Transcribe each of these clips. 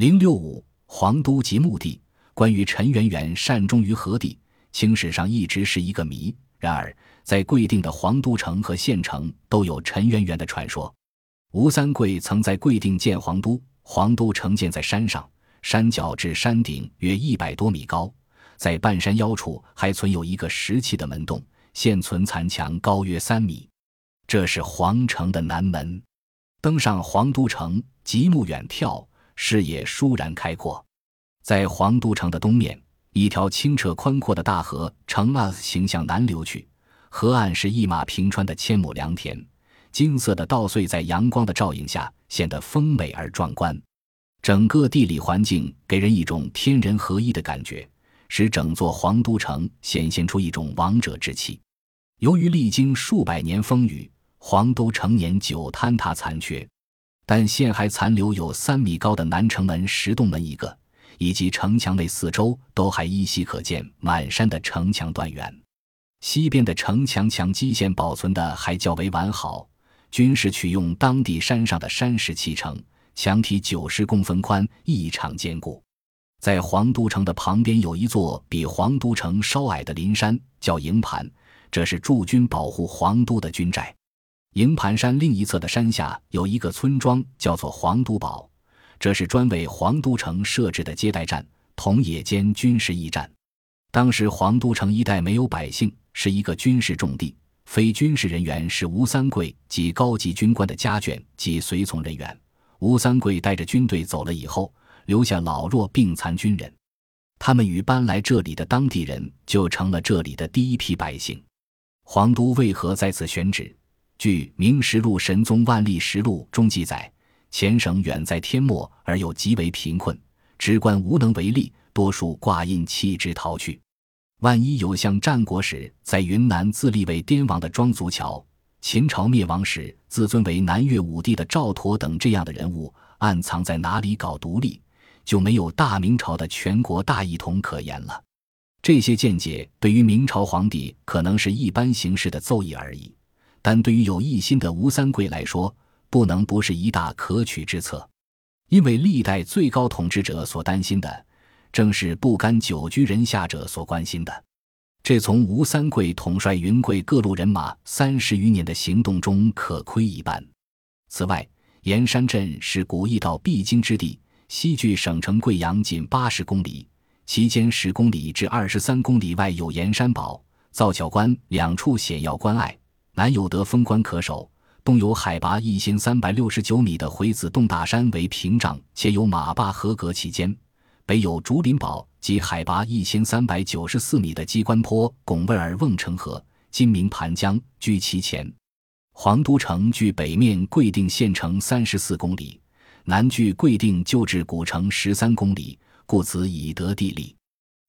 零六五皇都及墓地，关于陈圆圆善终于何地，清史上一直是一个谜。然而，在贵定的皇都城和县城都有陈圆圆的传说。吴三桂曾在贵定建皇都，皇都城建在山上，山脚至山顶约一百多米高，在半山腰处还存有一个石砌的门洞，现存残墙高约三米。这是皇城的南门。登上皇都城，极目远眺，视野舒然开阔。在皇都城的东面，一条清澈宽阔的大河呈 S 形向南流去，河岸是一马平川的千亩良田，金色的稻穗在阳光的照映下显得丰美而壮观。整个地理环境给人一种天人合一的感觉，使整座皇都城显现出一种王者之气。由于历经数百年风雨。皇都成年久坍塌残缺，但现还残留有三米高的南城门石洞门一个，以及城墙内四周都还依稀可见满山的城墙断垣。西边的城墙墙基线保存的还较为完好，均是取用当地山上的山石砌成，墙体九十公分宽，异常坚固。在皇都城的旁边有一座比皇都城稍矮的林山，叫营盘，这是驻军保护皇都的军寨。营盘山另一侧的山下有一个村庄，叫做黄都堡，这是专为黄都城设置的接待站，同野间军事驿站。当时黄都城一带没有百姓，是一个军事重地，非军事人员是吴三桂及高级军官的家眷及随从人员。吴三桂带着军队走了以后，留下老弱病残军人，他们与搬来这里的当地人就成了这里的第一批百姓。黄都为何在此选址？据《明实录·神宗万历实录》中记载，前省远在天末，而又极为贫困，职官无能为力，多数挂印弃之逃去。万一有像战国时在云南自立为滇王的庄足桥，秦朝灭亡时自尊为南越武帝的赵佗等这样的人物，暗藏在哪里搞独立，就没有大明朝的全国大一统可言了。这些见解对于明朝皇帝可能是一般形式的奏议而已。但对于有异心的吴三桂来说，不能不是一大可取之策，因为历代最高统治者所担心的，正是不甘久居人下者所关心的。这从吴三桂统帅云贵各路人马三十余年的行动中可窥一斑。此外，盐山镇是古驿道必经之地，西距省城贵阳仅八十公里，其间十公里至二十三公里外有盐山堡、皂角关两处险要关隘。南有得封关可守，东有海拔一千三百六十九米的回子洞大山为屏障，且有马坝河隔其间；北有竹林堡及海拔一千三百九十四米的鸡冠坡拱卫尔瓮城河，今名盘江，居其前。黄都城距北面贵定县城三十四公里，南距贵定旧制古城十三公里，故此以得地利。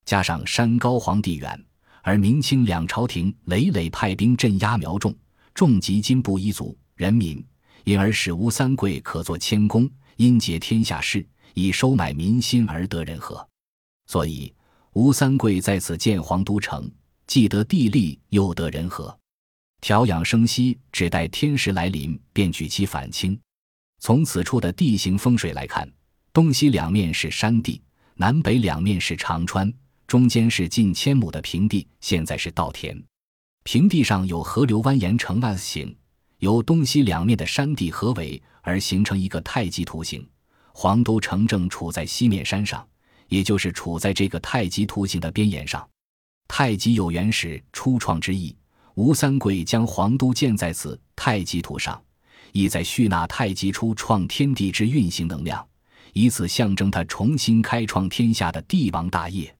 加上山高皇帝远。而明清两朝廷累累派兵镇压苗众，重击金部一族人民，因而使吴三桂可做谦恭，因结天下事，以收买民心而得人和。所以吴三桂在此建皇都城，既得地利，又得人和，调养生息，只待天时来临，便举其反清。从此处的地形风水来看，东西两面是山地，南北两面是长川。中间是近千亩的平地，现在是稻田。平地上有河流蜿蜒成 S 形，由东西两面的山地合围而形成一个太极图形。黄都城正处在西面山上，也就是处在这个太极图形的边沿上。太极有原始初创之意，吴三桂将黄都建在此太极图上，意在蓄纳太极初创天地之运行能量，以此象征他重新开创天下的帝王大业。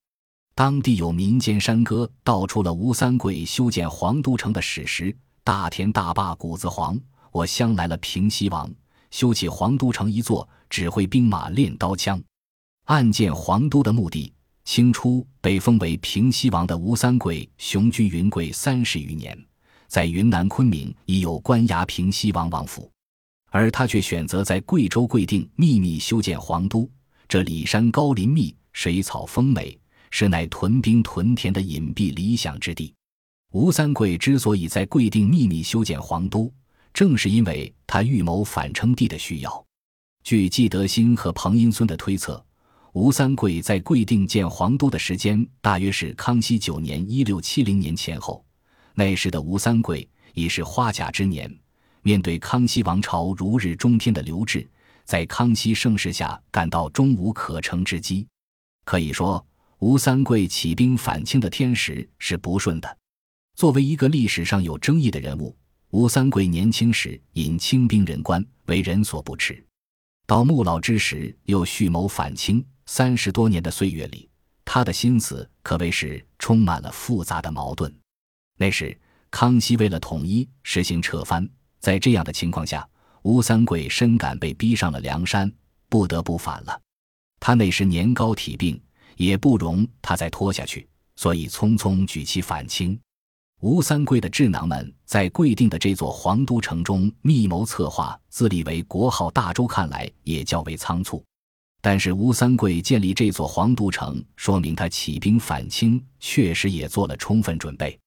当地有民间山歌道出了吴三桂修建皇都城的史实：“大田大坝谷子黄，我乡来了平西王。修起皇都城一座，指挥兵马练刀枪。”暗建皇都的目的，清初被封为平西王的吴三桂雄居云贵三十余年，在云南昆明已有官衙平西王王府，而他却选择在贵州贵定秘密修建皇都。这里山高林密，水草丰美。是乃屯兵屯田的隐蔽理想之地。吴三桂之所以在贵定秘密修建皇都，正是因为他预谋反称帝的需要。据季德新和彭英孙的推测，吴三桂在贵定建皇都的时间大约是康熙九年（一六七零年）前后。那时的吴三桂已是花甲之年，面对康熙王朝如日中天的刘志，在康熙盛世下感到终无可乘之机。可以说，吴三桂起兵反清的天时是不顺的。作为一个历史上有争议的人物，吴三桂年轻时引清兵任官，为人所不齿；到暮老之时，又蓄谋反清。三十多年的岁月里，他的心思可谓是充满了复杂的矛盾。那时，康熙为了统一，实行撤藩。在这样的情况下，吴三桂深感被逼上了梁山，不得不反了。他那时年高体病，也不容他再拖下去，所以匆匆举旗反清。吴三桂的智囊们在贵定的这座皇都城中密谋策划，自立为国号大周，看来也较为仓促。但是吴三桂建立这座皇都城，说明他起兵反清确实也做了充分准备。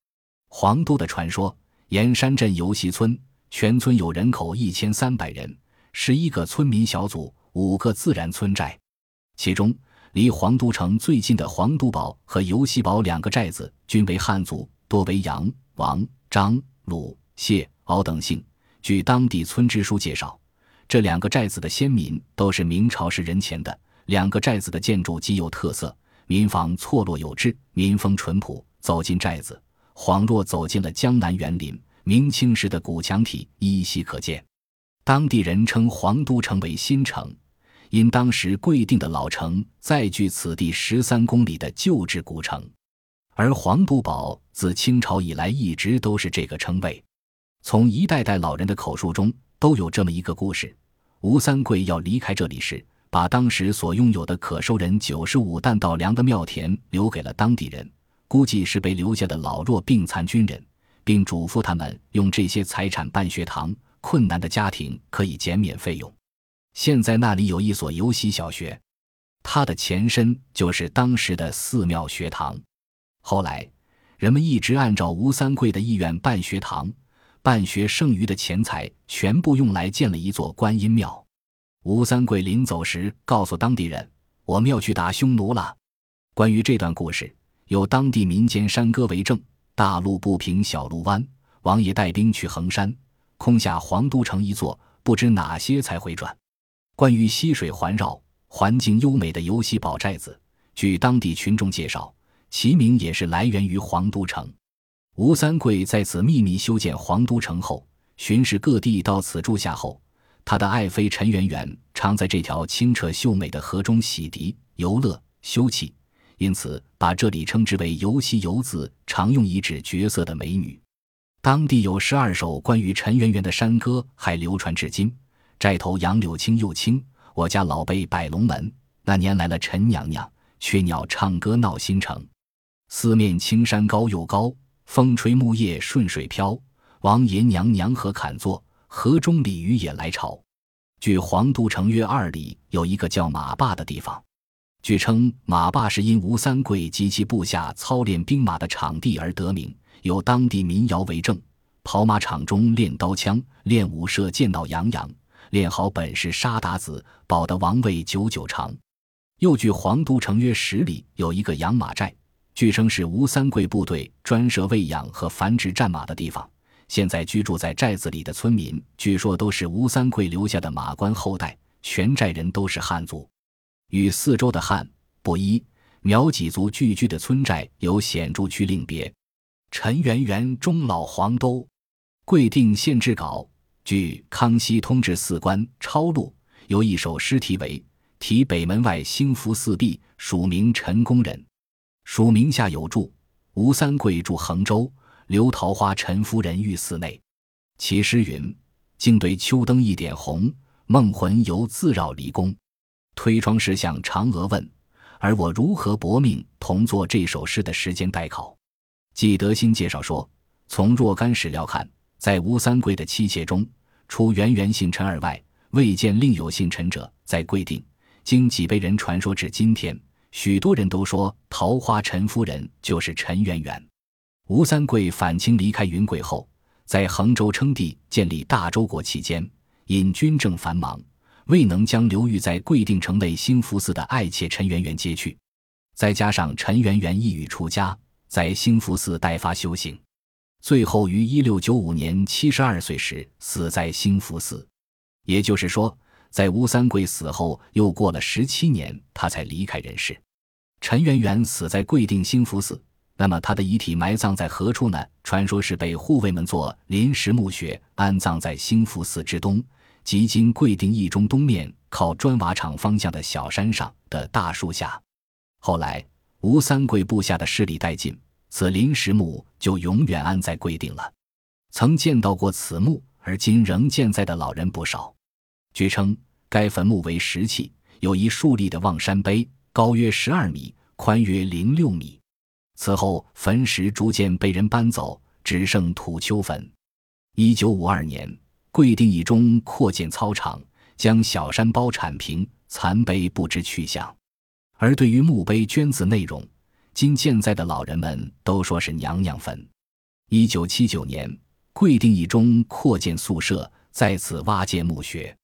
皇都的传说：盐山镇游溪村，全村有人口一千三百人，十一个村民小组，五个自然村寨。其中，离皇都城最近的黄都堡和游溪堡两个寨子均为汉族，多为杨、王、张、鲁、谢、敖等姓。据当地村支书介绍，这两个寨子的先民都是明朝时人前的。两个寨子的建筑极有特色，民房错落有致，民风淳朴。走进寨子。恍若走进了江南园林，明清时的古墙体依稀可见。当地人称皇都城为新城，因当时贵定的老城在距此地十三公里的旧制古城。而黄都堡自清朝以来一直都是这个称谓。从一代代老人的口述中都有这么一个故事：吴三桂要离开这里时，把当时所拥有的可收人九十五担稻粮的庙田留给了当地人。估计是被留下的老弱病残军人，并嘱咐他们用这些财产办学堂，困难的家庭可以减免费用。现在那里有一所游溪小学，它的前身就是当时的寺庙学堂。后来，人们一直按照吴三桂的意愿办学堂，办学剩余的钱财全部用来建了一座观音庙。吴三桂临走时告诉当地人：“我们要去打匈奴了。”关于这段故事。有当地民间山歌为证：“大路不平小路弯，王爷带兵去衡山，空下皇都城一座，不知哪些才回转。”关于溪水环绕、环境优美的游溪堡寨子，据当地群众介绍，其名也是来源于皇都城。吴三桂在此秘密修建皇都城后，巡视各地，到此住下后，他的爱妃陈圆圆常在这条清澈秀美的河中洗涤、游乐、休憩。因此，把这里称之为“游溪游”子，常用以指绝色的美女。当地有十二首关于陈圆圆的山歌，还流传至今。寨头杨柳青又青，我家老辈摆龙门。那年来了陈娘娘，雀鸟唱歌闹新城。四面青山高又高，风吹木叶顺水飘。王爷娘娘何坎坐？河中鲤鱼也来朝。距黄都城约二里，有一个叫马坝的地方。据称，马坝是因吴三桂及其部下操练兵马的场地而得名，有当地民谣为证：跑马场中练刀枪，练武射箭到洋洋，练好本事杀鞑子，保得王位久久长。又据黄都城约十里有一个养马寨，据称是吴三桂部队专设喂养和繁殖战马的地方。现在居住在寨子里的村民，据说都是吴三桂留下的马官后代，全寨人都是汉族。与四周的汉、布依、苗几族聚居的村寨有显著区另别。陈圆圆终老黄都，贵定县志稿。据《康熙通志四官抄录》，有一首诗题为《题北门外兴福寺壁》，署名陈公人。署名下有注：吴三桂住衡州，刘桃花陈夫人寓寺内。其诗云：“竟对秋灯一点红，梦魂犹自绕离宫。”推窗时向嫦娥问，而我如何薄命同作这首诗的时间待考。季德新介绍说，从若干史料看，在吴三桂的妻妾中，除圆圆姓陈二外，未见另有姓陈者。在贵定，经几辈人传说至今天，许多人都说桃花陈夫人就是陈圆圆。吴三桂反清离开云贵后，在衡州称帝、建立大周国期间，因军政繁忙。未能将流寓在贵定城内兴福寺的爱妾陈圆圆接去。再加上陈圆圆意欲出家，在兴福寺代发修行，最后于一六九五年七十二岁时死在兴福寺。也就是说，在吴三桂死后又过了十七年，他才离开人世。陈圆圆死在贵定兴福寺，那么他的遗体埋葬在何处呢？传说是被护卫们做临时墓穴，安葬在兴福寺之东，即今贵定一中东面靠砖瓦厂方向的小山上的大树下。后来，吴三桂部下的势力殆尽，此临时墓就永远安在贵定了。曾见到过此墓而今仍健在的老人不少。据称，该坟墓为石砌，有一竖立的望山碑，高约十二米，宽约零六米。此后，坟石逐渐被人搬走，只剩土丘坟。一九五二年，贵定一中扩建操场，将小山包铲平，残碑不知去向。而对于墓碑捐字内容，今健在的老人们都说是娘娘坟。一九七九年，贵定一中扩建宿舍，在此挖建墓穴。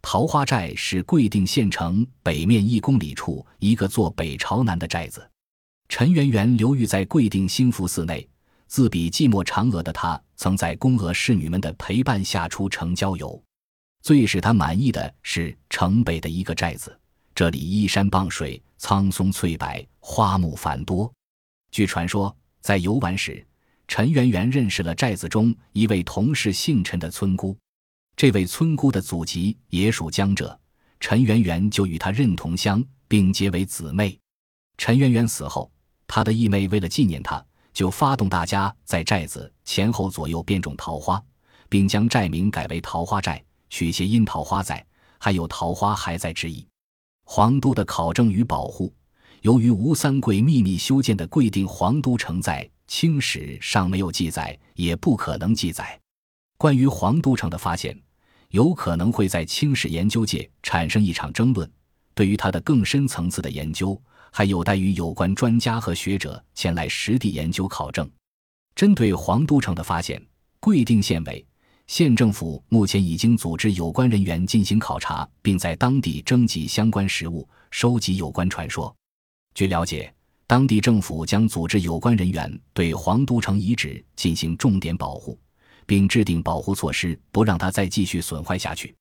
桃花寨是贵定县城北面一公里处一个坐北朝南的寨子。陈圆圆流寓在贵定兴福寺内，自比寂寞嫦娥的她，曾在宫娥侍女们的陪伴下出城郊游。最使她满意的是城北的一个寨子。这里依山傍水，苍松翠柏，花木繁多。据传说，在游玩时，陈圆圆认识了寨子中一位同是姓陈的村姑。这位村姑的祖籍也属江浙，陈圆圆就与她认同乡，并结为姊妹。陈圆圆死后，她的义妹为了纪念她，就发动大家在寨子前后左右变种桃花，并将寨名改为桃花寨，取谐音“桃花在”，还有“桃花还在”之意。皇都的考证与保护，由于吴三桂秘密修建的贵定皇都城在清史上没有记载，也不可能记载。关于皇都城的发现，有可能会在清史研究界产生一场争论。对于它的更深层次的研究，还有待于有关专家和学者前来实地研究考证。针对皇都城的发现，贵定县委。县政府目前已经组织有关人员进行考察，并在当地征集相关实物，收集有关传说。据了解，当地政府将组织有关人员对皇都城遗址进行重点保护，并制定保护措施，不让它再继续损坏下去。